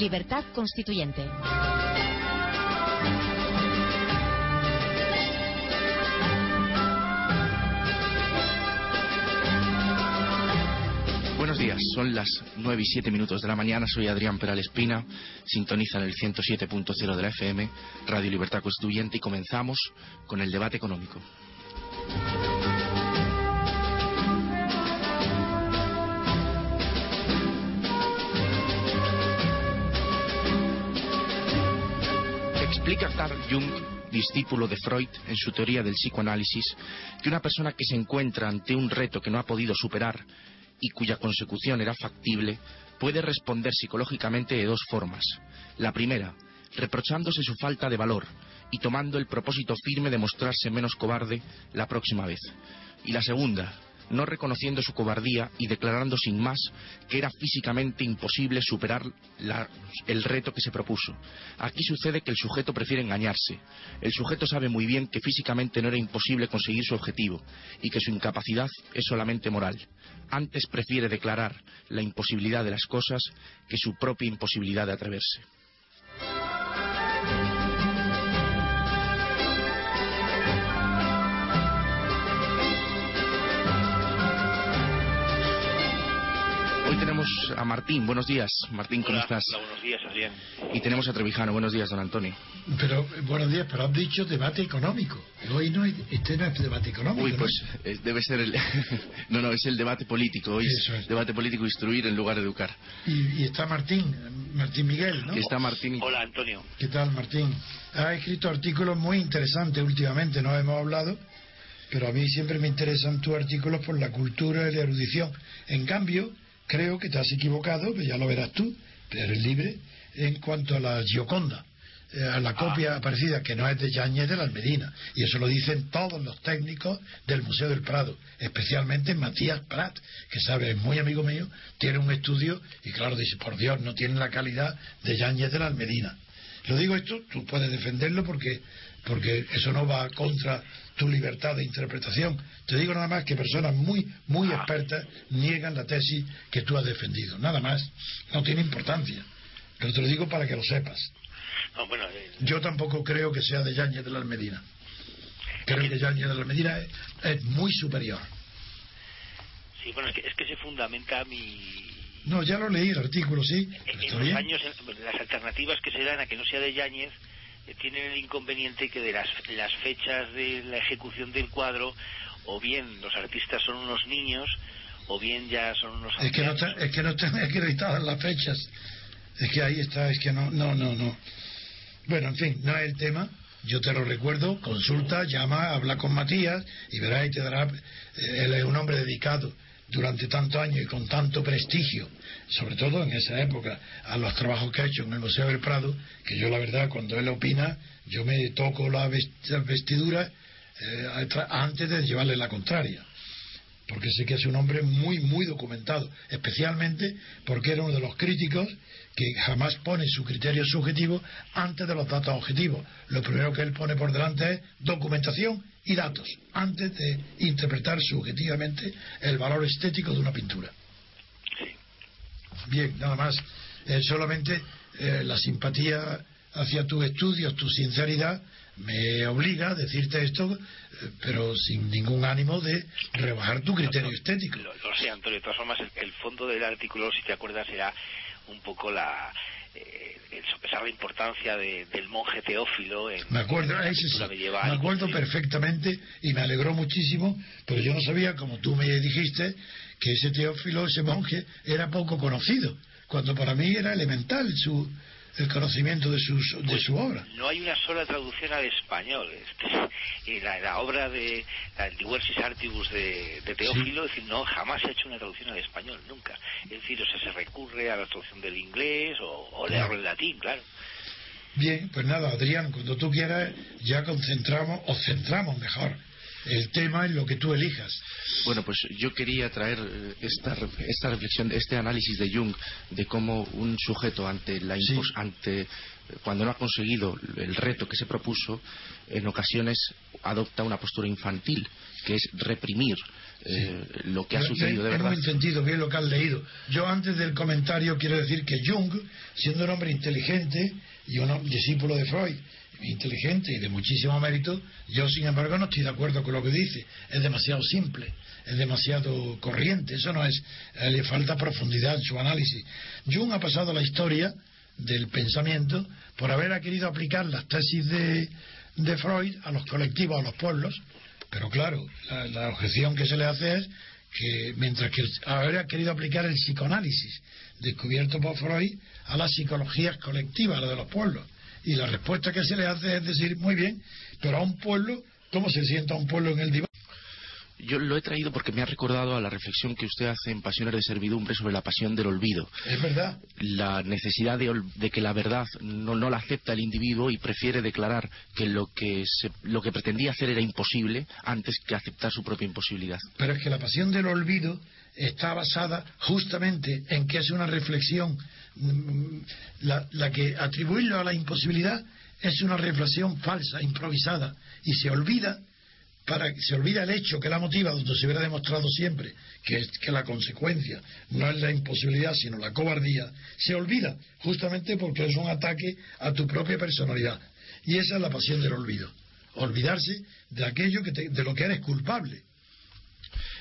Libertad Constituyente. Buenos días, son las 9 y 7 minutos de la mañana, soy Adrián Peral Espina, sintonizan el 107.0 de la FM, Radio Libertad Constituyente y comenzamos con el debate económico. Explica Carl Jung, discípulo de Freud, en su teoría del psicoanálisis, que una persona que se encuentra ante un reto que no ha podido superar y cuya consecución era factible, puede responder psicológicamente de dos formas. La primera, reprochándose su falta de valor y tomando el propósito firme de mostrarse menos cobarde la próxima vez. Y la segunda, no reconociendo su cobardía y declarando sin más que era físicamente imposible superar el reto que se propuso. Aquí sucede que el sujeto prefiere engañarse. El sujeto sabe muy bien que físicamente no era imposible conseguir su objetivo y que su incapacidad es solamente moral. Antes prefiere declarar la imposibilidad de las cosas que su propia imposibilidad de atreverse. Tenemos a Martín. Buenos días, Martín, ¿cómo Hola, estás? hola, buenos días, Adrián. Y tenemos a Trevijano. Buenos días, don Antonio. Pero, eh, buenos días, pero has dicho debate económico. Hoy no hay, este no es debate económico. Uy, ¿no? pues eh, debe ser el... no, no, es el debate político. Hoy Eso es debate político instruir en lugar de educar. Y, y está Martín, Martín Miguel, ¿no? Está Martín. Hola, Antonio. ¿Qué tal, Martín? Ha escrito artículos muy interesantes últimamente, no hemos hablado, pero a mí siempre me interesan tus artículos por la cultura y la erudición. En cambio, creo que te has equivocado, que ya lo verás tú, eres libre, en cuanto a la Gioconda, eh, a la copia aparecida que no es de Yáñez de la Almedina. Y eso lo dicen todos los técnicos del Museo del Prado, especialmente Matías Prat, que sabe, es muy amigo mío, tiene un estudio y claro, dice, por Dios, no tiene la calidad de Yáñez de la Almedina. Lo digo esto, tú puedes defenderlo porque, porque eso no va contra tu libertad de interpretación. Te digo nada más que personas muy, muy expertas niegan la tesis que tú has defendido. Nada más. No tiene importancia. Pero te lo digo para que lo sepas. No, bueno, eh, Yo tampoco creo que sea de Yáñez de la Almedina. Creo que Yáñez de la Almedina es, es muy superior. sí, bueno, es que, es que se fundamenta mi... No, ya lo leí el artículo, sí. En los años, en- las alternativas que se dan a que no sea de Yáñez tienen el inconveniente que de las, las fechas de la ejecución del cuadro, o bien los artistas son unos niños, o bien ya son unos Es que no están, es que no están acreditadas las fechas. Es que ahí está, es que no, no, no, no. Bueno, en fin, no es el tema. Yo te lo recuerdo, consulta, llama, habla con Matías y verás y te dará. eh, Él es un hombre dedicado durante tantos años y con tanto prestigio, sobre todo en esa época, a los trabajos que ha hecho en el Museo del Prado, que yo la verdad, cuando él opina, yo me toco la vest- vestidura eh, antes de llevarle la contraria. Porque sé que es un hombre muy, muy documentado, especialmente porque era uno de los críticos que jamás pone su criterio subjetivo antes de los datos objetivos. Lo primero que él pone por delante es documentación y datos, antes de interpretar subjetivamente el valor estético de una pintura. Bien, nada más. Eh, solamente eh, la simpatía hacia tus estudios, tu sinceridad, me obliga a decirte esto, eh, pero sin ningún ánimo de rebajar tu criterio estético. Lo, lo sé, Antonio. De todas formas, el, el fondo del artículo, si te acuerdas, era un poco la... Eh, el sopesar la importancia de- del monje Teófilo en, Me acuerdo, en la medieval. me acuerdo Sí. perfectamente y me alegró muchísimo, pero yo no sabía, como tú me dijiste, que ese Teófilo, ese monje, era poco conocido, cuando para mí era elemental su, el conocimiento de, sus, de Pues su obra. No hay una sola traducción al español. Este, y la, la obra de la Diversis Artibus de, de Teófilo, es decir, no, jamás se ha hecho una traducción al español, nunca. Es decir, o sea, se recurre a la traducción del inglés o, o leerlo en latín, claro. Bien, pues nada, Adrián, cuando tú quieras, ya concentramos, o centramos mejor, el tema en lo que tú elijas. Bueno, pues yo quería traer eh, esta, esta reflexión, este análisis de Jung de cómo un sujeto ante la Sí. ante cuando no ha conseguido el reto que se propuso, en ocasiones adopta una postura infantil, que es reprimir eh, lo que ha sucedido de verdad. Hemos entendido bien lo que has leído. Yo antes del comentario quiero decir que Jung, siendo un hombre inteligente y un discípulo de Freud, inteligente y de muchísimo mérito, yo sin embargo no estoy de acuerdo con lo que dice. Es demasiado simple, es demasiado corriente, eso no es, eh, le falta profundidad en su análisis. Jung ha pasado la historia del pensamiento por haber querido aplicar las tesis de, de Freud a los colectivos, a los pueblos, pero claro, la, objeción que se le hace es que mientras que habría querido aplicar el psicoanálisis descubierto por Freud a las psicologías colectivas, a la de los pueblos. Y la respuesta que se le hace es decir, muy bien, pero a un pueblo, ¿cómo se sienta un pueblo en el diván? Yo lo he traído porque me ha recordado a la reflexión que usted hace en Pasiones de Servidumbre sobre la pasión del olvido. Es verdad. La necesidad de, que la verdad no, la acepta el individuo y prefiere declarar que lo que, lo que pretendía hacer era imposible antes que aceptar su propia imposibilidad. Pero es que la pasión del olvido está basada justamente en que es una reflexión, la, la que atribuirlo a la imposibilidad es una reflexión falsa, improvisada, y se olvida para se olvida el hecho que la motiva donde se hubiera demostrado siempre que es que la consecuencia no es la imposibilidad sino la cobardía se olvida justamente porque es un ataque a tu propia personalidad. Y esa es la pasión del olvido olvidarse de aquello que de lo que eres culpable.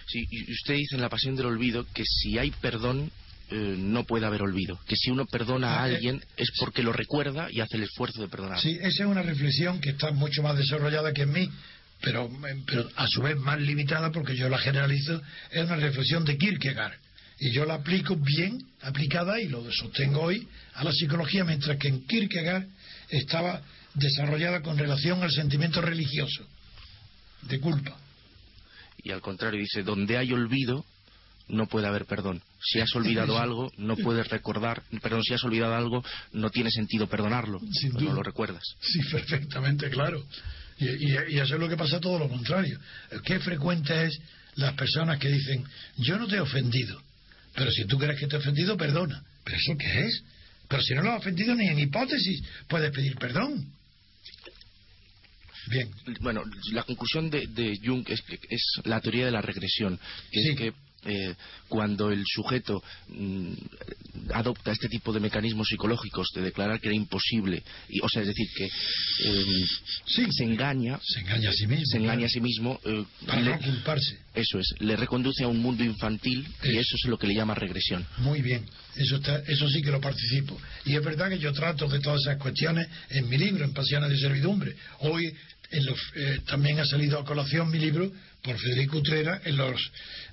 Sí y usted dice en la pasión del olvido que si hay perdón eh, no puede haber olvido. Que si uno perdona a ah, eh, alguien es porque lo recuerda y hace el esfuerzo de perdonar. Sí, esa es una reflexión que está mucho más desarrollada que en mí, pero, pero a su vez más limitada porque yo la generalizo, es una reflexión de Kierkegaard. Y yo la aplico bien aplicada y lo sostengo hoy a la psicología, mientras que en Kierkegaard estaba desarrollada con relación al sentimiento religioso de culpa. Y al contrario, dice, donde hay olvido, no puede haber perdón. Si has olvidado algo, no puedes recordar, perdón, si has olvidado algo, no tiene sentido perdonarlo, Sin no lo recuerdas. Sí, perfectamente claro. Y, eso es lo que pasa todo lo contrario. Qué frecuente es las personas que dicen, yo no te he ofendido, pero si tú crees que te he ofendido, perdona. ¿Pero eso qué es? Pero si no lo has ofendido ni en hipótesis puedes pedir perdón. Bien. Bueno, la conclusión de, Jung es, es la teoría de la regresión, que es que eh, cuando el sujeto mm, adopta este tipo de mecanismos psicológicos de declarar que era imposible, y, o sea, es decir, que em, se engaña, se engaña a sí mismo, se engaña a sí mismo eh, para no culparse. Eso es, le reconduce a un mundo infantil y eso es lo que le llama regresión. Muy bien, eso, eso sí que lo participo. Y es verdad que yo trato de todas esas cuestiones en mi libro, en Pasiones de Servidumbre. Hoy eh, también ha salido a colación mi libro por Federico Utrera en los,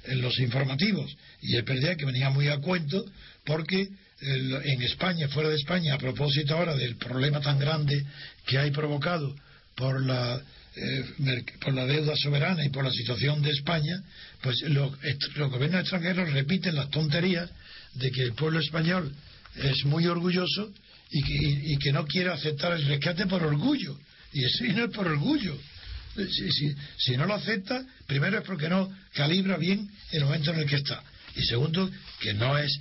en los informativos. Y es verdad que venía muy a cuento porque en España, fuera de España, a propósito ahora del problema tan grande que hay provocado por la, eh, por la deuda soberana y por la situación de España, pues los, los gobiernos extranjeros repiten las tonterías de que el pueblo español es muy orgulloso y que no quiere aceptar el rescate por orgullo. Y eso no es por orgullo, si, no lo acepta, primero es porque no calibra bien el momento en el que está. Y segundo, que no es,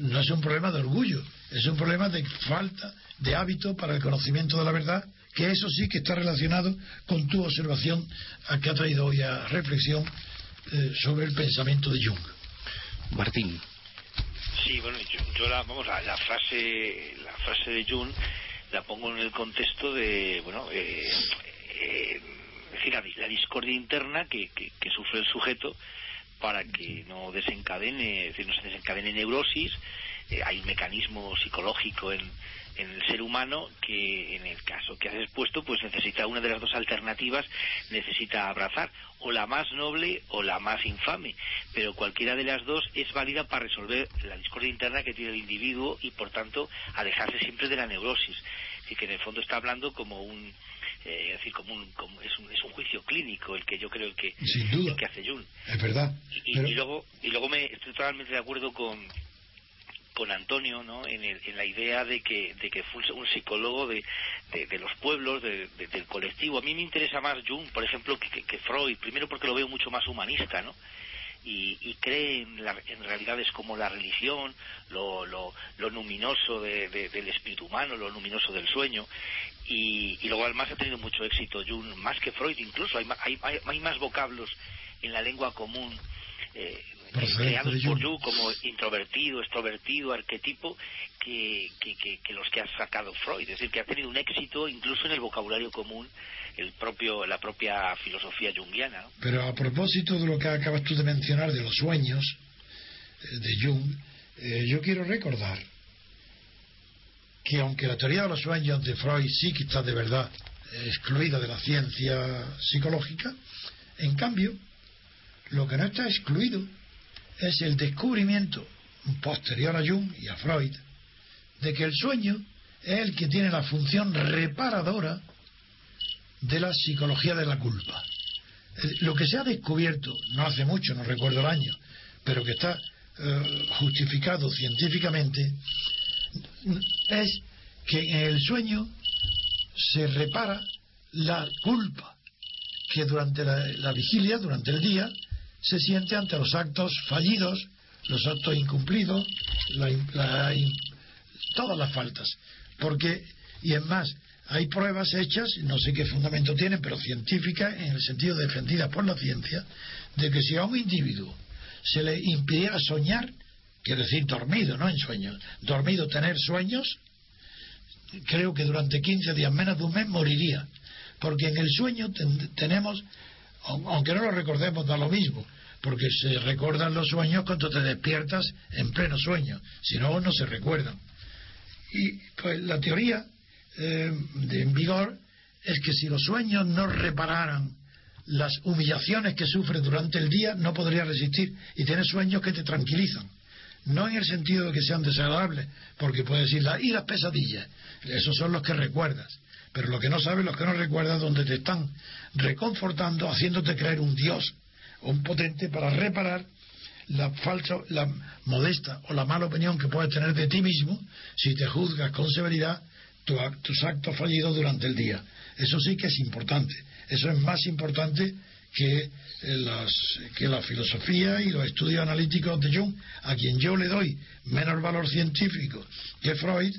no es un problema de orgullo, es un problema de falta de hábito para el conocimiento de la verdad, que eso sí que está relacionado con tu observación que ha traído hoy a reflexión eh, sobre el pensamiento de Jung. Martín. Sí, bueno, yo, la, vamos, la, la, frase, la frase de Jung la pongo en el contexto de, bueno, eh, eh, decir, la, discordia interna que, que, sufre el sujeto para que no desencadene, es decir, no se desencadene neurosis. Eh, hay un mecanismo psicológico en, en el ser humano que en el caso que has expuesto pues necesita una de las dos alternativas necesita abrazar o la más noble o la más infame pero cualquiera de las dos es válida para resolver la discordia interna que tiene el individuo y por tanto alejarse siempre de la neurosis y que en el fondo está hablando como un eh, decir, como, un, es, un, es un juicio clínico el que yo creo que, que hace Jung. Es verdad. Y, luego, y luego me estoy totalmente de acuerdo con, con Antonio ¿no? en, en, la idea de que, de que fue un psicólogo de, de, los pueblos, de, del colectivo. A mí me interesa más Jung, por ejemplo, que, Freud, primero porque lo veo mucho más humanista, ¿no? y, cree en, realidades como la religión, lo, luminoso del espíritu humano, lo luminoso del sueño, y, luego además ha tenido mucho éxito Jung, más que Freud incluso, hay, hay más vocablos en la lengua común eh, creados por Jung como introvertido, extrovertido, arquetipo, que, que, los que ha sacado Freud. Es decir, que ha tenido un éxito incluso en el vocabulario común, el propio, la propia filosofía junguiana. Pero a propósito de lo que acabas tú de mencionar de los sueños eh, de Jung, eh, yo quiero recordar que aunque la teoría de los sueños de Freud sí que está de verdad excluida de la ciencia psicológica, en cambio, lo que no está excluido es el descubrimiento posterior a Jung y a Freud de que el sueño es el que tiene la función reparadora de la psicología de la culpa. Lo que se ha descubierto, no hace mucho, no recuerdo el año, pero que está eh, justificado científicamente, es que en el sueño se repara la culpa que durante la vigilia, durante el día, se siente ante los actos fallidos, los actos incumplidos, todas las faltas. Porque, y es más, hay pruebas hechas, no sé qué fundamento tienen, pero científicas, en el sentido defendida por la ciencia, de que si a un individuo se le impidiera soñar, quiere decir dormido, no en sueños, dormido tener sueños, creo que durante 15 días, menos de un mes, moriría. Porque en el sueño tenemos aunque no lo recordemos, da lo mismo, porque se recuerdan los sueños cuando te despiertas en pleno sueño, si no, no se recuerdan. Y pues la teoría eh, de, en vigor es que si los sueños no repararan las humillaciones que sufre durante el día, no podría resistir y tienes sueños que te tranquilizan. No en el sentido de que sean desagradables, porque puedes decir, y las pesadillas, esos son los que recuerdas pero lo que no sabes, lo que no recuerdas, donde te están reconfortando, haciéndote creer un Dios, un potente para reparar la falsa, la modesta o la mala opinión que puedes tener de ti mismo si te juzgas con severidad tus actos fallidos durante el día. Eso sí que es importante. Eso es más importante que, eh, las, que la filosofía y los estudios analíticos de Jung, a quien yo le doy menos valor científico que Freud,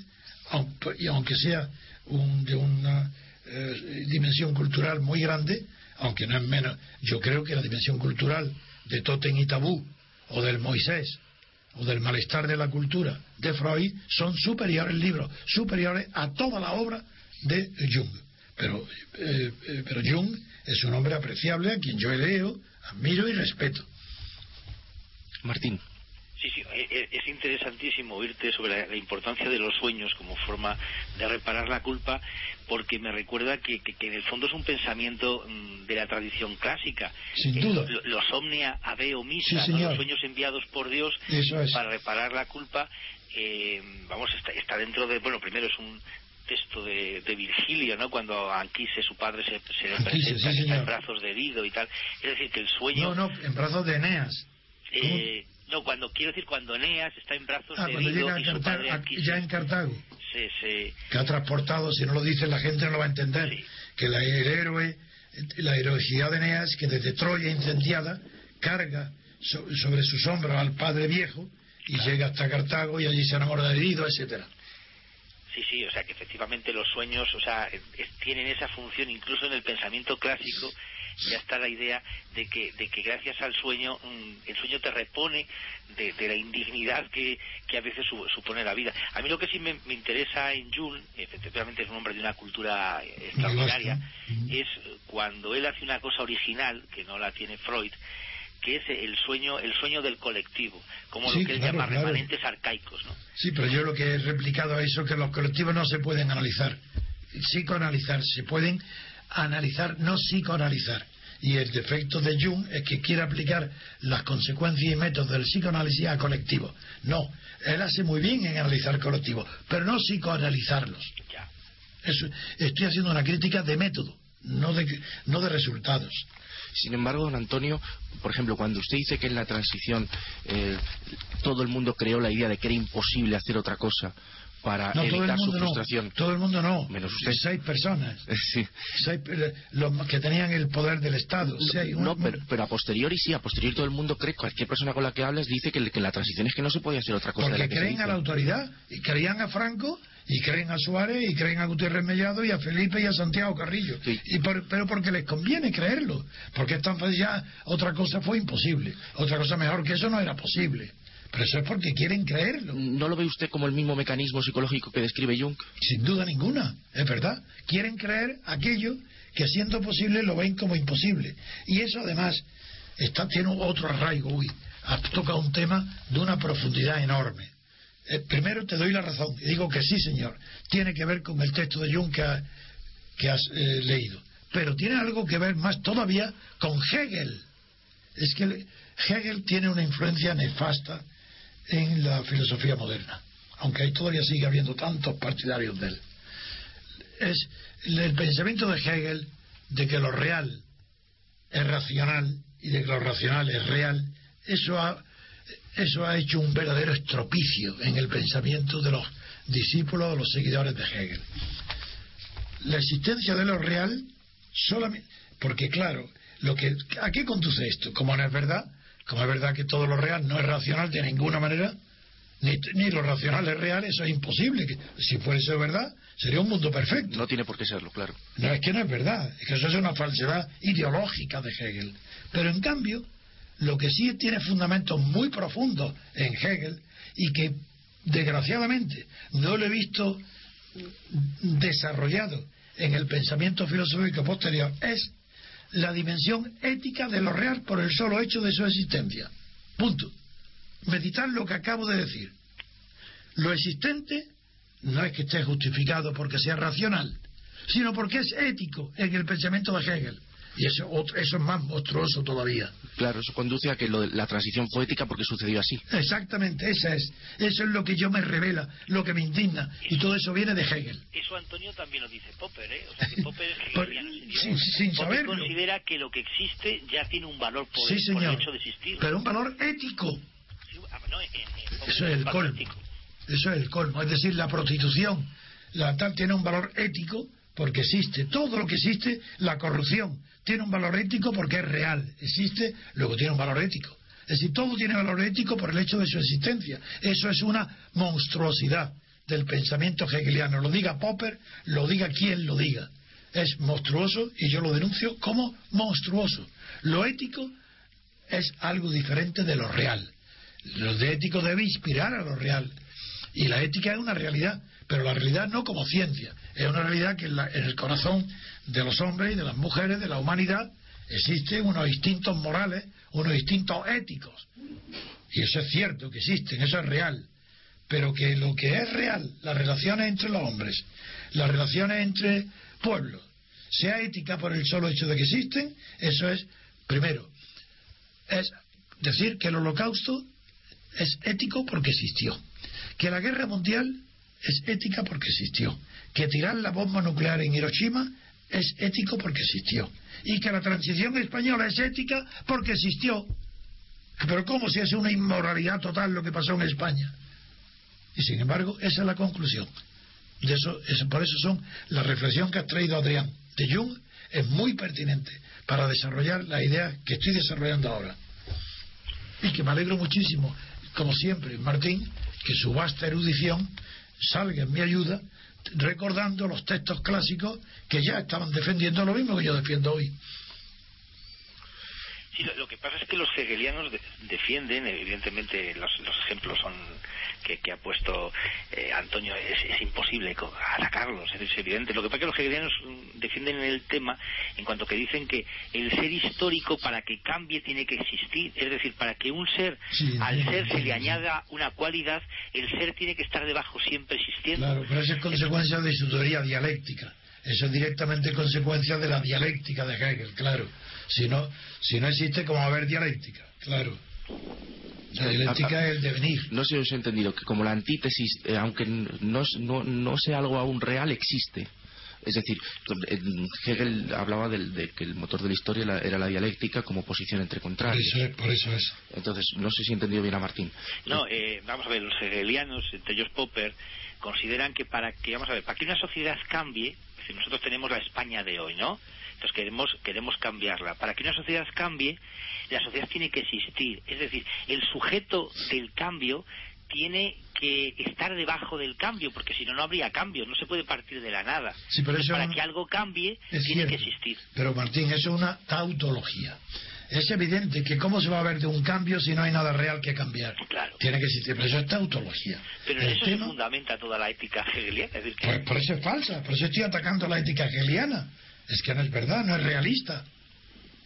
y aunque sea de una eh, dimensión cultural muy grande, aunque no es menos, yo creo que la dimensión cultural de Totem y Tabú, o del Moisés, o del malestar de la cultura de Freud, son superiores libros, superiores a toda la obra de Jung. Pero, eh, eh, pero Jung es un hombre apreciable a quien yo leo, admiro y respeto. Martín. Eh, eh, es interesantísimo oírte sobre la importancia de los sueños como forma de reparar la culpa, porque me recuerda que, en el fondo es un pensamiento mm, de la tradición clásica. Sin duda. Los omnia aveo misa, los sueños enviados por Dios para reparar la culpa, eh, vamos, está, dentro de, bueno, primero es un texto de, Virgilio, ¿no? Cuando Anquise, su padre, se, se le presenta en brazos de Dido y tal. Es decir, que el sueño... No, no, en brazos de Eneas. Eh, no, cuando quiero decir cuando Eneas está en brazos ah, de cuando llega a ya en Cartago. Sí, sí. Que ha transportado, si no lo dice la gente no lo va a entender, que la, el héroe, la heroicidad de Eneas, que desde Troya incendiada, carga sobre sus hombros al padre viejo y llega hasta Cartago y allí se enamora de Dido, etcétera. Sí, sí, o sea que efectivamente los sueños, o sea, tienen esa función incluso en el pensamiento clásico ya está la idea de que, de que gracias al sueño, mm, el sueño te repone de, la indignidad que, a veces supone la vida. A mí lo que sí me, interesa en Jung, efectivamente es un hombre de una cultura extraordinaria, es cuando él hace una cosa original, que no la tiene Freud, que es el sueño el sueño del colectivo, como lo que él llama remanentes arcaicos. ¿no? Sí, pero yo lo que he replicado a eso que los colectivos no se pueden analizar, psicoanalizar, se pueden analizar, no psicoanalizar. Y el defecto de Jung es que quiere aplicar las consecuencias y métodos del psicoanálisis a colectivos. No, él hace muy bien en analizar colectivos, pero no psicoanalizarlos. estoy haciendo una crítica de método, no de, no de resultados. Sin embargo, don Antonio, por ejemplo, cuando usted dice que en la transición eh, todo el mundo creó la idea de que era imposible hacer otra cosa, para no, evitar su frustración. No, todo el mundo no. Menos usted. Seis personas. Sí. Seis, los que tenían el poder del Estado. Seis, No, un- pero, pero a posteriori sí, a posteriori todo el mundo cree, cualquier persona con la que hablas dice que, que la transición es que no se puede hacer otra cosa. de Porque la que se creen a la autoridad. Y creían a Franco, y creen a Suárez, y creen a Gutiérrez Mellado, y a Felipe, y a Santiago Carrillo. Sí. Y por- pero porque les conviene creerlo. Porque es tan fácil ya, otra cosa fue imposible. Otra cosa mejor que eso no era posible. Pero eso es porque quieren creerlo. ¿No lo ve usted como el mismo mecanismo psicológico que describe Jung? Sin duda ninguna, es verdad. Quieren creer aquello que siendo posible lo ven como imposible. Y eso además está, tiene otro arraigo. Uy, tocado un tema de una profundidad enorme. Eh, primero te doy la razón y digo que sí, señor. Tiene que ver con el texto de Jung que, ha- que has eh, leído. Pero tiene algo que ver más todavía con Hegel. Es que el- Hegel tiene una influencia nefasta en la filosofía moderna, aunque ahí todavía sigue habiendo tantos partidarios de él. Es el pensamiento de Hegel de que lo real es racional y de que lo racional es real, eso ha, eso ha hecho un verdadero estropicio en el pensamiento de los discípulos o los seguidores de Hegel. La existencia de lo real solamente porque claro, lo que ¿a qué conduce esto? Como no es verdad, como es verdad que todo lo real no es racional de ninguna manera, ni, ni lo racional es real, eso es imposible. Que, si fuera eso verdad, sería un mundo perfecto. No tiene por qué serlo, claro. No, es que no es verdad, es que eso es una falsedad ideológica de Hegel. Pero en cambio, lo que sí tiene fundamentos muy profundos en Hegel y que desgraciadamente no lo he visto desarrollado en el pensamiento filosófico posterior es la dimensión ética de lo real por el solo hecho de su existencia. Punto. Meditar lo que acabo de decir. Lo existente no es que esté justificado porque sea racional, sino porque es ético en el pensamiento de Hegel. Y eso, otro- eso es más monstruoso todavía. Claro, eso conduce a que lo de- la transición fue ética porque sucedió así. Exactamente, esa es. Eso es lo que yo me revela, lo que me indigna. Y todo eso viene de Hegel. Eso Antonio también lo dice Popper, ¿eh? O sea, que Popper es hegeliano, señor. sin- sin Popper saberlo. considera que lo que existe ya tiene un valor por, Sí, el, por el señor. hecho de existir. Pero un valor ético. Sí, ah, no, en- en Popper Eso es el colmo. ético. Eso es el colmo. Es decir, la prostitución, la tal tiene un valor ético porque existe. Todo lo que existe, la corrupción, tiene un valor ético porque es real. Existe, luego tiene un valor ético. Es decir, todo tiene valor ético por el hecho de su existencia. Eso es una monstruosidad del pensamiento hegeliano. Lo diga Popper, lo diga quien lo diga. Es monstruoso y yo lo denuncio como monstruoso. Lo ético es algo diferente de lo real. Lo de ético debe inspirar a lo real. Y la ética es una realidad, pero la realidad no como ciencia. Es una realidad que en, la- en el corazón de los hombres y de las mujeres, de la humanidad, existen unos instintos morales, unos instintos éticos. Y eso es cierto, que existen, eso es real. Pero que lo que es real, las relaciones entre los hombres, las relaciones entre pueblos, sea ética por el solo hecho de que existen, eso es, primero, es decir que el holocausto es ético porque existió, que la guerra mundial es ética porque existió, que tirar la bomba nuclear en Hiroshima es ético porque existió, y que la transición española es ética porque existió. Pero ¿cómo si es una inmoralidad total lo que pasó en España? Y sin embargo, esa es la conclusión. De eso, eso- por eso son la reflexión que has traído Adrián de Jung es muy pertinente para desarrollar la idea que estoy desarrollando ahora. Y que me alegro muchísimo, como siempre, Martín, que su vasta erudición salga en mi ayuda recordando los textos clásicos que ya estaban defendiendo lo mismo que yo defiendo hoy. Sí, lo, lo que pasa es que los hegelianos de- defienden, evidentemente los, los ejemplos son que, que ha puesto eh, Antonio, es, es imposible atacarlos, es evidente. Lo que pasa es que los hegelianos mm, defienden el tema en cuanto que dicen que el ser histórico para que cambie tiene que existir, es decir, para que un ser, Sí, al ser se le añada una cualidad, el ser tiene que estar debajo siempre existiendo. Claro, pero eso es consecuencia de su teoría dialéctica. Eso es directamente consecuencia de la dialéctica de Hegel, claro. Si no, si no existe, ¿cómo va a haber dialéctica? Claro. La dialéctica es el devenir. No sé si os he entendido que como la antítesis, eh, aunque no, no, no sea algo aún real, existe. Es decir, Hegel hablaba de que el motor de la historia era la dialéctica como posición entre contrarios. Por eso es. Por eso es. Entonces, no sé si he entendido bien a Martín. No, eh, vamos a ver, los hegelianos, entre ellos Popper, consideran que para que, vamos a ver, para que una sociedad cambie, si nosotros tenemos la España de hoy, ¿no? Entonces queremos, queremos cambiarla. Para que una sociedad cambie, la sociedad tiene que existir. Es decir, el sujeto del cambio tiene que estar debajo del cambio, porque si no, no habría cambio, no se puede partir de la nada. para que algo cambie, tiene que existir. Pero Martín, eso es una tautología. Es evidente que cómo se va a ver de un cambio si no hay nada real que cambiar. Claro. Tiene que existir, pero eso es tautología. Pero en eso se fundamenta toda la ética hegeliana. pues por eso es falsa, por eso estoy atacando la ética hegeliana. Es que no es verdad, no es realista.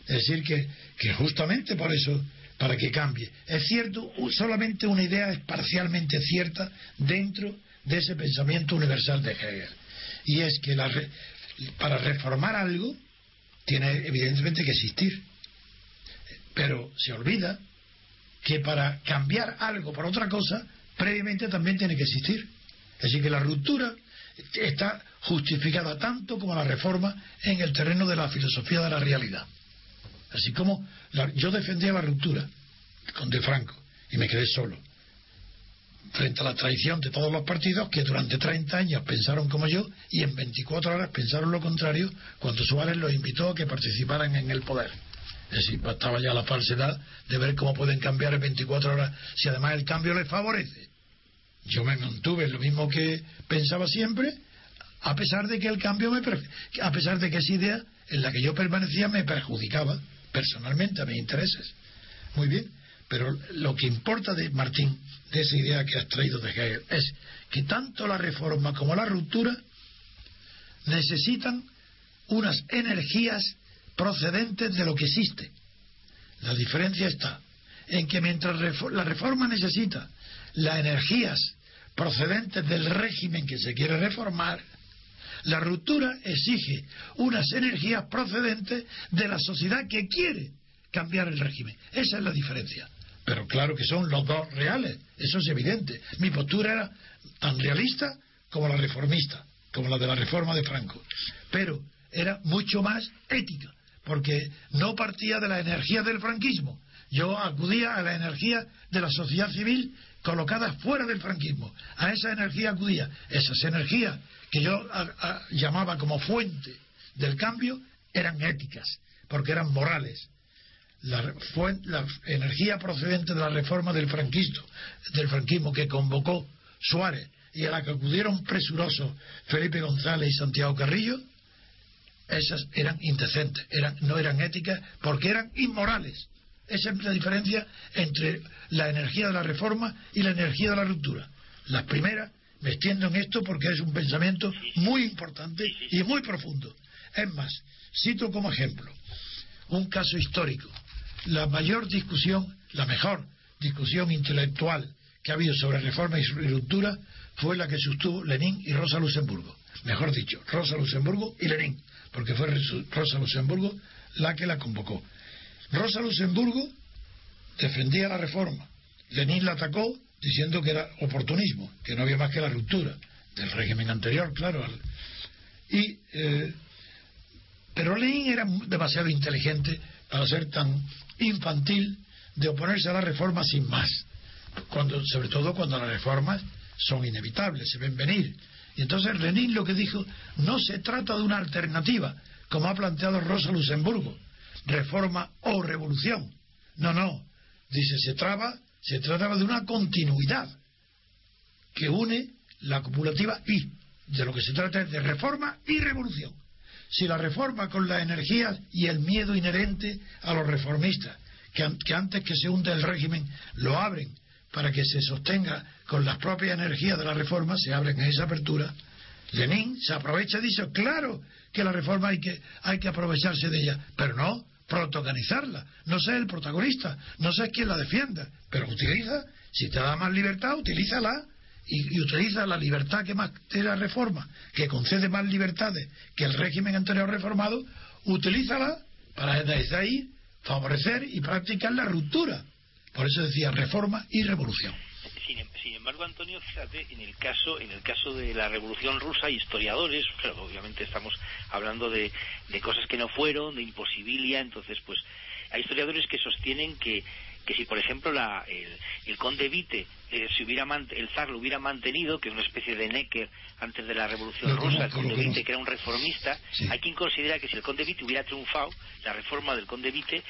Es decir, que, que justamente por eso para que cambie. Es cierto, solamente una idea es parcialmente cierta dentro de ese pensamiento universal de Hegel. Y es que para reformar algo tiene evidentemente que existir. Pero se olvida que para cambiar algo por otra cosa, previamente también tiene que existir. Decir, que la ruptura está justificada tanto como la reforma en el terreno de la filosofía de la realidad. Así como yo defendía la ruptura con De Franco y me quedé solo frente a la traición de todos los partidos que durante 30 años pensaron como yo y en 24 horas pensaron lo contrario cuando Suárez los invitó a que participaran en el poder. Es decir, bastaba ya la falsedad de ver cómo pueden cambiar en 24 horas si además el cambio les favorece. Yo me mantuve lo mismo que pensaba siempre, a pesar de que el cambio me a pesar de que esa idea en la que yo permanecía me perjudicaba personalmente a mis intereses. Muy bien, pero lo que importa de Martín, de esa idea que has traído de Hegel, es que tanto la reforma como la ruptura necesitan unas energías procedentes de lo que existe. La diferencia está en que mientras la reforma necesita las energías procedentes del régimen que se quiere reformar, la ruptura exige unas energías procedentes de la sociedad que quiere cambiar el régimen. Esa es la diferencia. Pero claro que son los dos reales, eso es evidente. Mi postura era tan realista como la reformista, como la de la reforma de Franco. Pero era mucho más ética, porque no partía de la energía del franquismo. Yo acudía a la energía de la sociedad civil colocada fuera del franquismo. A esa energía acudía. Esas energías que yo llamaba como fuente del cambio eran éticas, porque eran morales. La, la, energía procedente de la reforma del franquismo, del franquismo que convocó Suárez y a la que acudieron presurosos Felipe González y Santiago Carrillo, esas eran indecentes, eran, no eran éticas porque eran inmorales. Esa es la diferencia entre la energía de la reforma y la energía de la ruptura. Las primeras, me extiendo en esto porque es un pensamiento muy importante y muy profundo. Es más, cito como ejemplo un caso histórico. La mayor discusión, la mejor discusión intelectual que ha habido sobre reforma y ruptura fue la que sostuvo Lenin y Rosa Luxemburgo. Mejor dicho, Rosa Luxemburgo y Lenin, porque fue Rosa Luxemburgo la que la convocó. Rosa Luxemburgo defendía la reforma. Lenin la atacó diciendo que era oportunismo, que no había más que la ruptura del régimen anterior, claro. Y, eh, pero Lenin era demasiado inteligente para ser tan infantil de oponerse a la reforma sin más, cuando, sobre todo cuando las reformas son inevitables, se ven venir. Y entonces Lenin lo que dijo, no se trata de una alternativa, como ha planteado Rosa Luxemburgo, reforma o revolución. No, no. Dice, se, traba, se trataba de una continuidad que une la copulativa y de lo que se trata es de reforma y revolución. Si la reforma con la energía y el miedo inherente a los reformistas, que, que antes que se hunde el régimen lo abren para que se sostenga con las propias energías de la reforma, se abren en esa apertura, Lenin se aprovecha y dice, claro que la reforma hay que, hay que aprovecharse de ella, pero no, protagonizarla, no ser el protagonista, no sé quién la defienda, pero utiliza, si te da más libertad, utilízala y, utiliza la libertad que más te la reforma, que concede más libertades que el régimen anterior reformado, utilízala para desde ahí favorecer y practicar la ruptura. Por eso decía reforma y revolución. sin, embargo, Antonio, fíjate, en el caso, en el caso de la Revolución Rusa, historiadores, pero obviamente estamos hablando de, de cosas que no fueron, de imposibilia, entonces, pues, hay historiadores que sostienen que que si por ejemplo la, el, conde Vite eh, si hubiera el zar lo hubiera mantenido que es una especie de Necker antes de la revolución rusa el conde Vite que era un reformista hay quien considera que si el conde Vite hubiera triunfado la reforma del conde Vite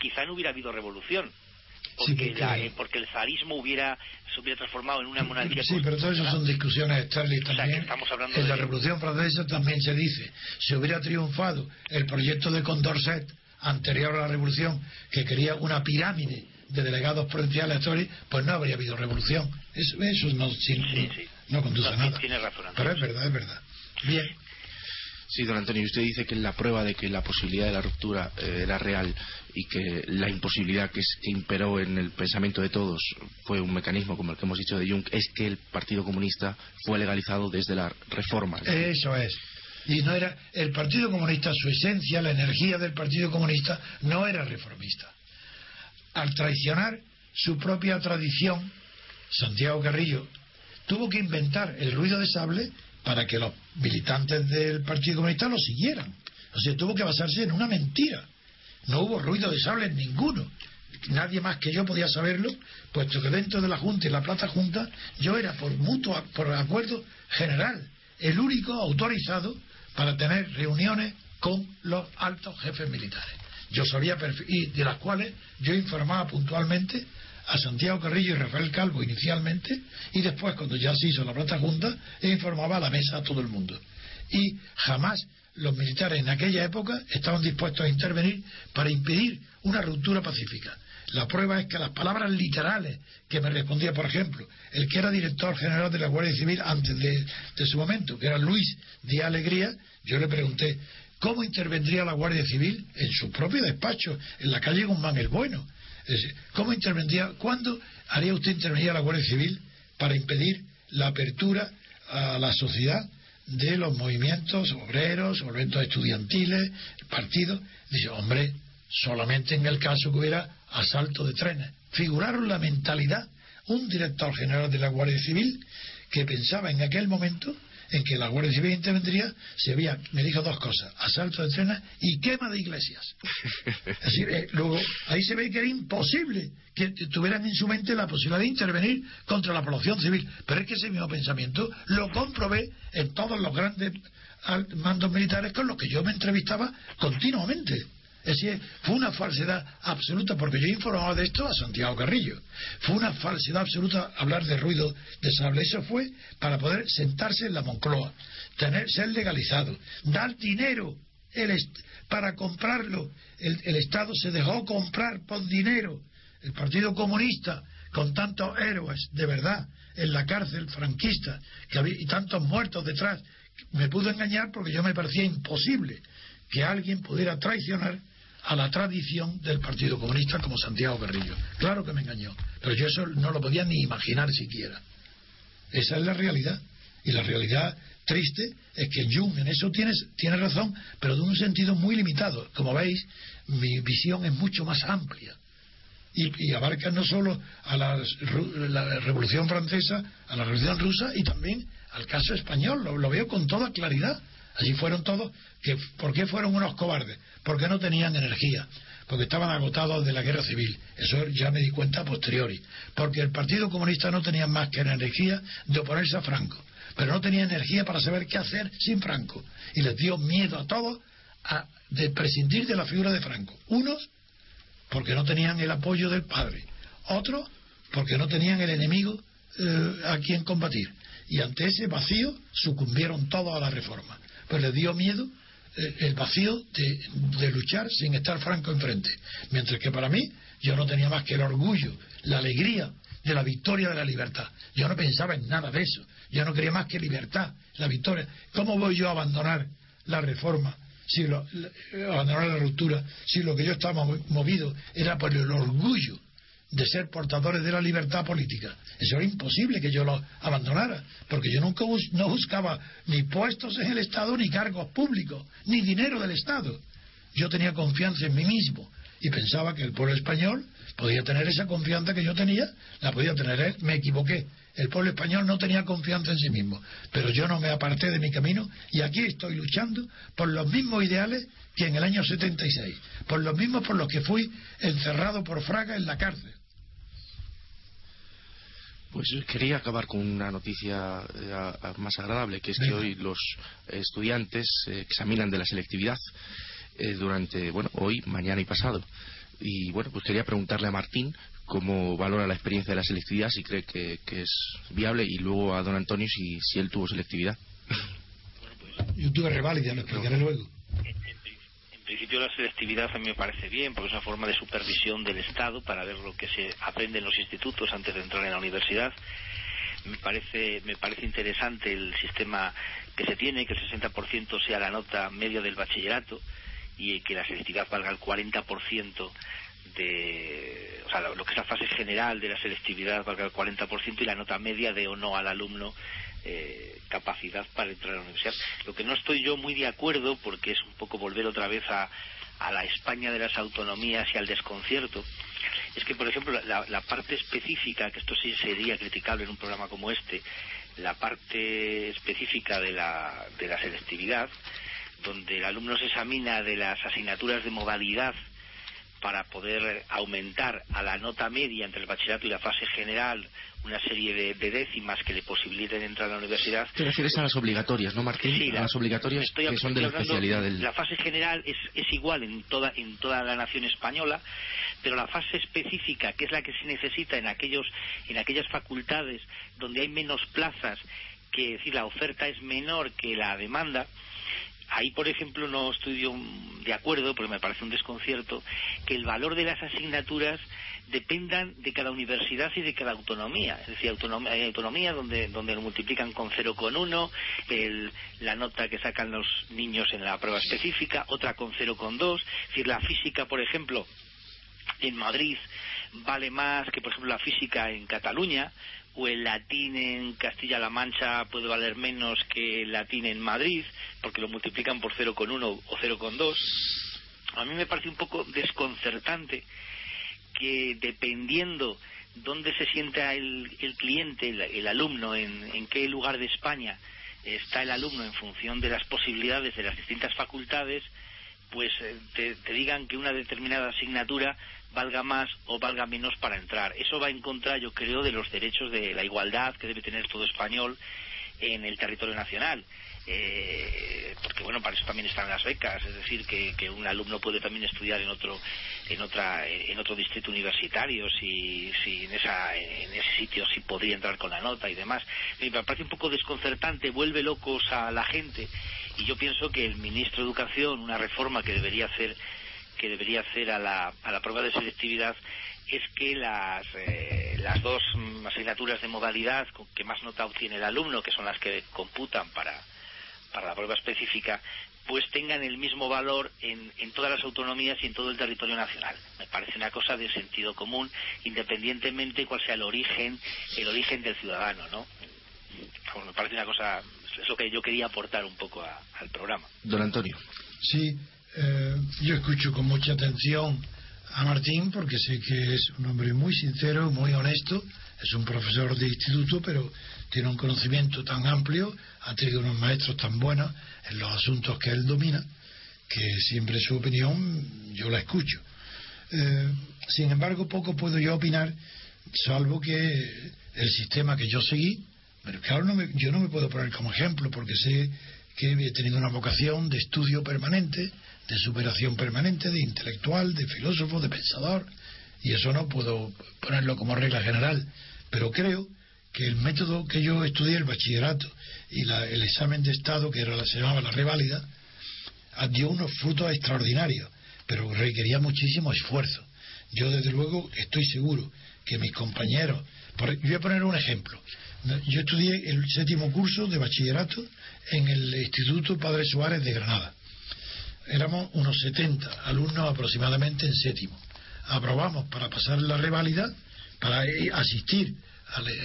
quizá no hubiera habido revolución porque, eh, porque, el zarismo hubiera se hubiera transformado en una monarquía. Sí, pero todo eso son discusiones externas también. en la Revolución Francesa también se dice, si hubiera triunfado el proyecto de Condorcet anterior a la Revolución, que quería una pirámide de delegados provinciales pues no habría habido revolución. Eso, no, no, conduce a nada. Tiene razón, Pero es verdad, es verdad. Bien. Sí, don Antonio, usted dice que la prueba de que la posibilidad de la ruptura eh, era real y que la imposibilidad que, que, imperó en el pensamiento de todos fue un mecanismo como el que hemos dicho de Jung, es que el Partido Comunista fue legalizado desde la reforma. Eso es. Y no era el Partido Comunista, su esencia, la energía del Partido Comunista no era reformista al traicionar su propia tradición, Santiago Carrillo tuvo que inventar el ruido de sable para que los militantes del Partido Comunista lo siguieran. O sea, tuvo que basarse en una mentira. No hubo ruido de sable en ninguno. Nadie más que yo podía saberlo, puesto que dentro de la Junta y la Plaza Junta yo era por mutuo, por acuerdo general, el único autorizado para tener reuniones con los altos jefes militares yo sabía y de las cuales yo informaba puntualmente a Santiago Carrillo y Rafael Calvo inicialmente y después cuando ya se hizo la plata junta e informaba a la mesa a todo el mundo y jamás los militares en aquella época estaban dispuestos a intervenir para impedir una ruptura pacífica. La prueba es que las palabras literales que me respondía, por ejemplo, el que era director general de la Guardia Civil antes de, su momento, que era Luis de Alegría, yo le pregunté, ¿Cómo intervendría la Guardia Civil en su propio despacho, en la calle Guzmán el Bueno? ¿Cómo intervendría, cuándo haría usted intervenir a la Guardia Civil para impedir la apertura a la sociedad de los movimientos obreros, movimientos estudiantiles, partidos? Dice, hombre, solamente en el caso que hubiera asalto de trenes. Figuraron la mentalidad un director general de la Guardia Civil que pensaba en aquel momento en que la Guardia Civil intervendría, se había, me dijo dos cosas, asalto de trenes y quema de iglesias. Eh, luego, ahí se ve que era imposible que tuvieran en su mente la posibilidad de intervenir contra la población civil. Pero es que ese mismo pensamiento lo comprobé en todos los grandes mandos militares con los que yo me entrevistaba continuamente. Es decir, fue una falsedad absoluta, porque yo informaba de esto a Santiago Carrillo. Fue una falsedad absoluta hablar de ruido de sable. Eso fue para poder sentarse en la Moncloa, tener, ser legalizado, dar dinero para comprarlo. El, Estado se dejó comprar por dinero. El Partido Comunista, con tantos héroes de verdad en la cárcel franquista y tantos muertos detrás, me pudo engañar porque yo me parecía imposible que alguien pudiera traicionar a la tradición del Partido Comunista como Santiago Guerrillo. Claro que me engañó, pero yo eso no lo podía ni imaginar siquiera. Esa es la realidad. Y la realidad triste es que Jung en eso tiene, tiene razón, pero de un sentido muy limitado. Como veis, mi visión es mucho más amplia. Y, abarca no solo a la, Revolución Francesa, a la Revolución Rusa y también al caso español. lo veo con toda claridad. Allí fueron todos. Que, ¿Por qué fueron unos cobardes? Porque no tenían energía. Porque estaban agotados de la guerra civil. Eso ya me di cuenta a posteriori. Porque el Partido Comunista no tenía más que la energía de oponerse a Franco. Pero no tenía energía para saber qué hacer sin Franco. Y les dio miedo a todos a, de prescindir de la figura de Franco. Unos, porque no tenían el apoyo del padre. Otros, porque no tenían el enemigo eh, a quien combatir. Y ante ese vacío sucumbieron todos a la reforma pues le dio miedo eh, el vacío de, luchar sin estar Franco enfrente. Mientras que para mí yo no tenía más que el orgullo, la alegría de la victoria de la libertad. Yo no pensaba en nada de eso. Yo no quería más que libertad, la victoria. ¿Cómo voy yo a abandonar la reforma, si lo, abandonar la ruptura, si lo que yo estaba movido era por el orgullo de ser portadores de la libertad política. Eso era imposible que yo lo abandonara, porque yo nunca no buscaba ni puestos en el Estado, ni cargos públicos, ni dinero del Estado. Yo tenía confianza en mí mismo y pensaba que el pueblo español podía tener esa confianza que yo tenía, la podía tener él, me equivoqué. El pueblo español no tenía confianza en sí mismo, pero yo no me aparté de mi camino y aquí estoy luchando por los mismos ideales que en el año 76, por los mismos por los que fui encerrado por Fraga en la cárcel. Pues quería acabar con una noticia eh, más agradable, que es que hoy los estudiantes examinan de la selectividad eh, durante, bueno, hoy, mañana y pasado. Y bueno, pues quería preguntarle a Martín cómo valora la experiencia de la selectividad, si cree que, es viable, y luego a don Antonio si, si él tuvo selectividad. Yo tuve reválida, lo explicaré luego principio la selectividad a mí me parece bien, porque es una forma de supervisión del Estado para ver lo que se aprende en los institutos antes de entrar en la universidad. Me parece, me parece interesante el sistema que se tiene, que el 60% sea la nota media del bachillerato y que la selectividad valga el 40% de, o sea, lo que es la fase general de la selectividad valga el 40% y la nota media de o no al alumno eh, capacidad para entrar a la universidad. Lo que no estoy yo muy de acuerdo, porque es un poco volver otra vez a, a la España de las autonomías y al desconcierto, es que, por ejemplo, la, parte específica, que esto sí sería criticable en un programa como este, la parte específica de la, de la selectividad, donde el alumno se examina de las asignaturas de modalidad para poder aumentar a la nota media entre el bachillerato y la fase general una serie de, décimas que le posibiliten entrar a la universidad. Te refieres a las obligatorias, ¿no, Martín? Sí, las obligatorias que son de la especialidad del... La fase general es, es igual en toda, en toda la nación española, pero la fase específica, que es la que se necesita en, aquellos, en aquellas facultades donde hay menos plazas, que decir, la oferta es menor que la demanda, ahí, por ejemplo, no estoy de acuerdo, porque me parece un desconcierto, que el valor de las asignaturas dependan de cada universidad y de cada autonomía. Es decir, autonomía, hay autonomía donde, donde lo multiplican con 0,1, la nota que sacan los niños en la prueba específica, otra con 0,2. Es decir, la física, por ejemplo, en Madrid vale más que, por ejemplo, la física en Cataluña, o el latín en Castilla-La Mancha puede valer menos que el latín en Madrid, porque lo multiplican por 0,1 o 0,2. A mí me parece un poco desconcertante que dependiendo dónde se sienta el, cliente, el, alumno, en, qué lugar de España está el alumno en función de las posibilidades de las distintas facultades, pues eh, te, digan que una determinada asignatura valga más o valga menos para entrar. Eso va en contra, yo creo, de los derechos de la igualdad que debe tener todo español en el territorio nacional. Eh, porque bueno para eso también están las becas es decir que, un alumno puede también estudiar en otro en otra en otro distrito universitario si, si en esa en ese sitio si podría entrar con la nota y demás. Me parece un poco desconcertante vuelve locos a la gente y yo pienso que el ministro de educación una reforma que debería hacer que debería hacer a la, a la prueba de selectividad es que las, eh, las dos asignaturas de modalidad que más nota obtiene el alumno, que son las que computan para, para la prueba específica, pues tengan el mismo valor en, en, todas las autonomías y en todo el territorio nacional. Me parece una cosa de sentido común, independientemente cuál sea el origen, el origen del ciudadano, ¿no? me parece una cosa, es lo que yo quería aportar un poco al programa. Don Antonio. Sí, eh, yo escucho con mucha atención a Martín porque sé que es un hombre muy sincero, muy honesto, es un profesor de instituto, pero tiene un conocimiento tan amplio, ha tenido unos maestros tan buenos en los asuntos que él domina, que siempre su opinión yo la escucho. Eh, sin embargo, poco puedo yo opinar, salvo que el sistema que yo seguí, pero claro, no yo no me puedo poner como ejemplo, porque sé que he tenido una vocación de estudio permanente, de superación permanente, de intelectual, de filósofo, de pensador, y eso no puedo ponerlo como regla general, pero creo que el método que yo estudié, el bachillerato y el examen de Estado, que era se llamaba la reválida, dio unos frutos extraordinarios, pero requería muchísimo esfuerzo. Yo, desde luego, estoy seguro que mis compañeros. Voy a poner un ejemplo. Yo estudié el séptimo curso de bachillerato en el Instituto Padre Suárez de Granada. Éramos unos 70 alumnos aproximadamente en séptimo. Aprobamos para pasar la reválida, para asistir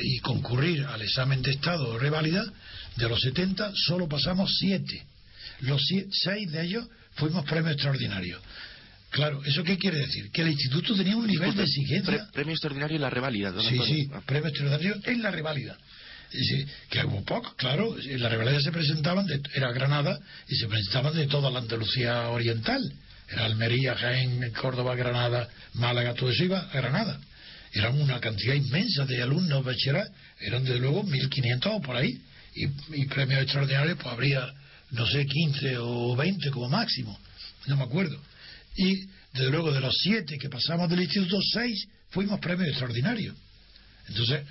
y concurrir al examen de Estado o reválida, de los 70 solo pasamos 7. Los 6 de ellos fuimos premios extraordinarios. Claro, ¿eso qué quiere decir? Que el instituto tenía un nivel de exigencia. premio extraordinario y la reválida. sí, sí, ah. premio extraordinario en la reválida. que hubo poco, claro, en la reválida se presentaban, de, era Granada, y se presentaban de toda la Andalucía oriental. Era Almería, Jaén, Córdoba, Granada, Málaga, todo eso iba a Granada. Eran una cantidad inmensa de alumnos bachiller, eran desde luego 1.500 o por ahí. Y, y premios extraordinarios, pues habría, no sé, 15 o 20 como máximo, no me acuerdo y desde luego de los siete que pasamos del instituto, seis fuimos premios extraordinarios. Entonces,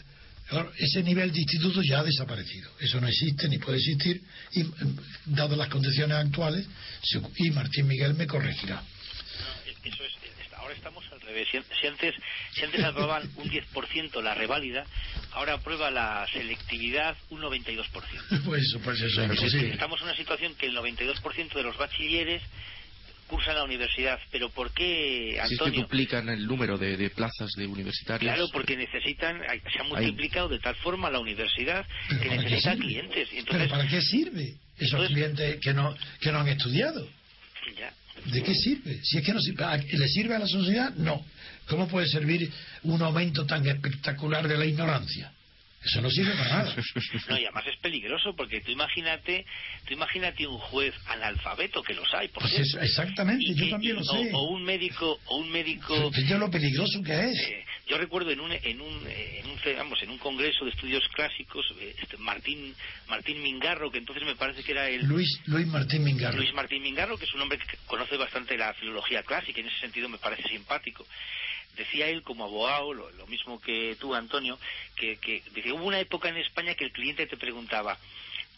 ese nivel de instituto ya ha desaparecido. Eso no existe ni puede existir, y dadas las condiciones actuales, y Martín Miguel me corregirá. Eso es, ahora estamos revés. Si antes, si antes aprobaban un 10% la reválida, ahora aprueba la selectividad un 92%. Pues eso, pues eso Estamos en una situación que el 92% de los bachilleres cursa la universidad. Pero ¿por qué, Antonio? Si es que duplican el número de, plazas de universitarios. Claro, porque necesitan, se ha multiplicado de tal forma la universidad que necesita clientes. ¿Pero para qué sirve esos clientes que no, que no han estudiado? ¿De qué sirve? Si es que no ¿le sirve a la sociedad? No. ¿Cómo puede servir un aumento tan espectacular de la ignorancia? Eso no sirve para nada. No, y además es peligroso porque tú imagínate, tú imagínate un juez analfabeto que los hay, por pues exactamente, yo también lo sé. O un médico, o un médico. Fíjate lo peligroso que es. Eh, yo recuerdo en un, en un, en un, vamos, en un congreso de estudios clásicos, eh, este, Martín, Martín Mingarro, que entonces me parece que era el Luis, Luis Martín Mingarro. Luis Martín Mingarro, que es un hombre que conoce bastante la filología clásica, en ese sentido me parece simpático decía él como abogado, lo, mismo que tú, Antonio, que, que, hubo una época en España que el cliente te preguntaba,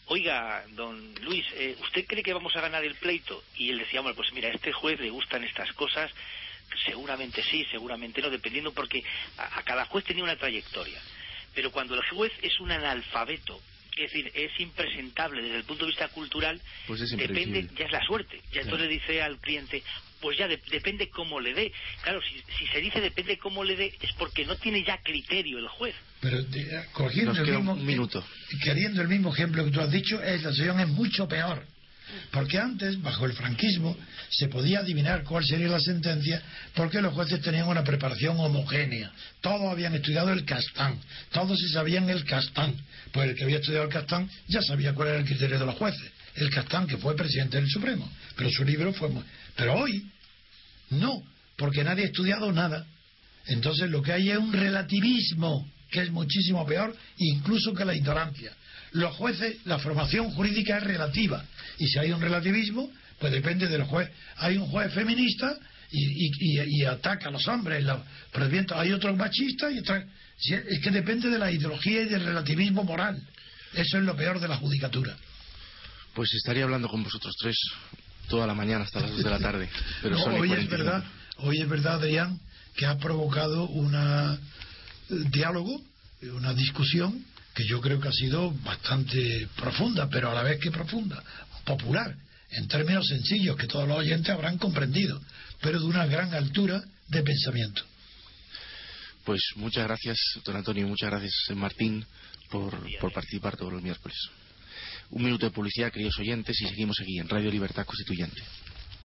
oiga, don Luis, eh, ¿usted cree que vamos a ganar el pleito? Y él decía, bueno, pues mira, a este juez le gustan estas cosas, seguramente sí, seguramente no, dependiendo porque a, cada juez tenía una trayectoria. Pero cuando el juez es un analfabeto, es decir, es impresentable desde el punto de vista cultural, pues depende, ya es la suerte. Ya entonces le dice al cliente, pues ya depende cómo le dé. Claro, si, se dice depende cómo le dé, es porque no tiene ya criterio el juez. Pero eh, cogiendo el mismo, minuto. queriendo el mismo ejemplo que tú has dicho, la situación es mucho peor. Porque antes, bajo el franquismo, se podía adivinar cuál sería la sentencia porque los jueces tenían una preparación homogénea. Todos habían estudiado el castán, todos se sabían el castán. Pues el que había estudiado el castán ya sabía cuál era el criterio de los jueces. El castán, que fue presidente del Supremo. Pero su libro fue pero hoy no, porque nadie ha estudiado nada. Entonces lo que hay es un relativismo que es muchísimo peor incluso que la ignorancia. Los jueces, la formación jurídica es relativa y si hay un relativismo, pues depende del juez. Hay un juez feminista y, ataca a los hombres, pero hay otros machistas y es que depende de la ideología y del relativismo moral. Eso es lo peor de la judicatura. Pues estaría hablando con vosotros tres toda la mañana hasta las 2 de la tarde. Pero hoy es verdad, hoy es verdad, Adrián, que ha provocado un eh, diálogo, una discusión que yo creo que ha sido bastante profunda, pero a la vez que profunda, popular, en términos sencillos que todos los oyentes habrán comprendido, pero de una gran altura de pensamiento. Pues muchas gracias, don Antonio, muchas gracias, Martín, por, por participar todos los miércoles. Un minuto de publicidad, queridos oyentes, y seguimos aquí en Radio Libertad Constituyente.